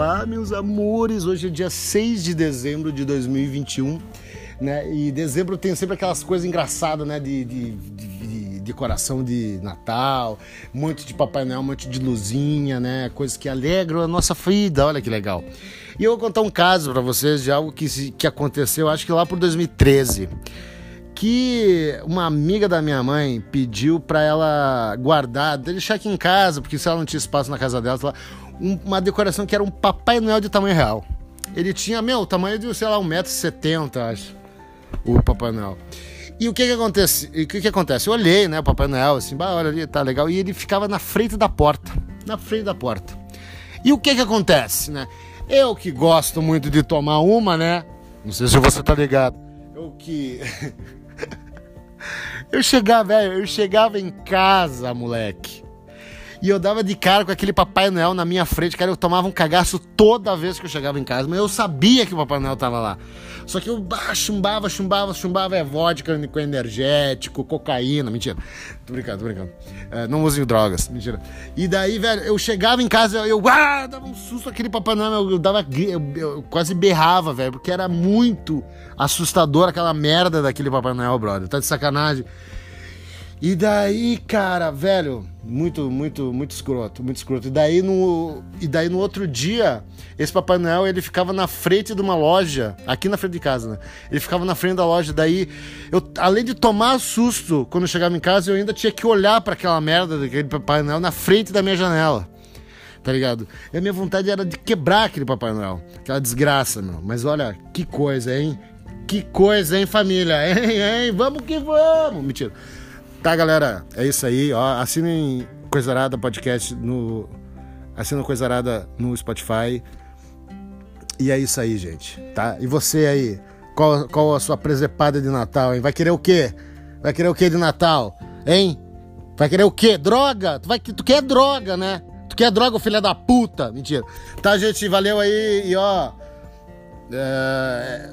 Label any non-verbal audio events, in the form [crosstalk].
Olá, meus amores! Hoje é dia 6 de dezembro de 2021, né? E dezembro tem sempre aquelas coisas engraçadas, né? De, de, de, de decoração de Natal, um monte de Papai Noel, um monte de luzinha, né? Coisas que alegram a nossa vida, olha que legal. E eu vou contar um caso para vocês de algo que, que aconteceu, acho que lá por 2013 que uma amiga da minha mãe pediu para ela guardar, deixar aqui em casa, porque se ela não tinha espaço na casa dela, uma decoração que era um Papai Noel de tamanho real. Ele tinha, meu, o tamanho de, sei lá, 1,70m, acho, o Papai Noel. E o que que acontece? O que que acontece? Eu olhei, né, o Papai Noel, assim, bah, olha ali, tá legal. E ele ficava na frente da porta, na frente da porta. E o que que acontece, né? Eu que gosto muito de tomar uma, né? Não sei se você tá ligado. Eu que [laughs] eu chegava, velho, eu chegava em casa, moleque. E eu dava de cara com aquele Papai Noel na minha frente, cara. Eu tomava um cagaço toda vez que eu chegava em casa, mas eu sabia que o Papai Noel tava lá. Só que eu bah, chumbava, chumbava, chumbava é vodka com energético, cocaína. Mentira. Tô brincando, tô brincando. É, não usem drogas. Mentira. E daí, velho, eu chegava em casa, eu, eu ah, dava um susto aquele Papai Noel. Eu, eu dava, eu, eu quase berrava, velho, porque era muito assustador aquela merda daquele Papai Noel, brother. Tá de sacanagem. E daí, cara, velho, muito, muito, muito escroto, muito escroto. E daí no, e daí no outro dia, esse Papai Noel, ele ficava na frente de uma loja, aqui na frente de casa, né? Ele ficava na frente da loja, daí eu, além de tomar susto quando eu chegava em casa, eu ainda tinha que olhar para aquela merda daquele Papai Noel na frente da minha janela. Tá ligado? E a minha vontade era de quebrar aquele Papai Noel, aquela desgraça, meu. Mas olha, que coisa, hein? Que coisa, hein, família? [laughs] Hein, hein? Vamos que vamos! Mentira. Tá, galera? É isso aí. Ó, assinem Coisarada Podcast no. Assina Coisarada no Spotify. E é isso aí, gente. Tá? E você aí? Qual, qual a sua presepada de Natal, hein? Vai querer o quê? Vai querer o quê de Natal? Hein? Vai querer o quê? Droga? Tu, vai, tu quer droga, né? Tu quer droga, filha da puta? Mentira. Tá, gente? Valeu aí e ó. É...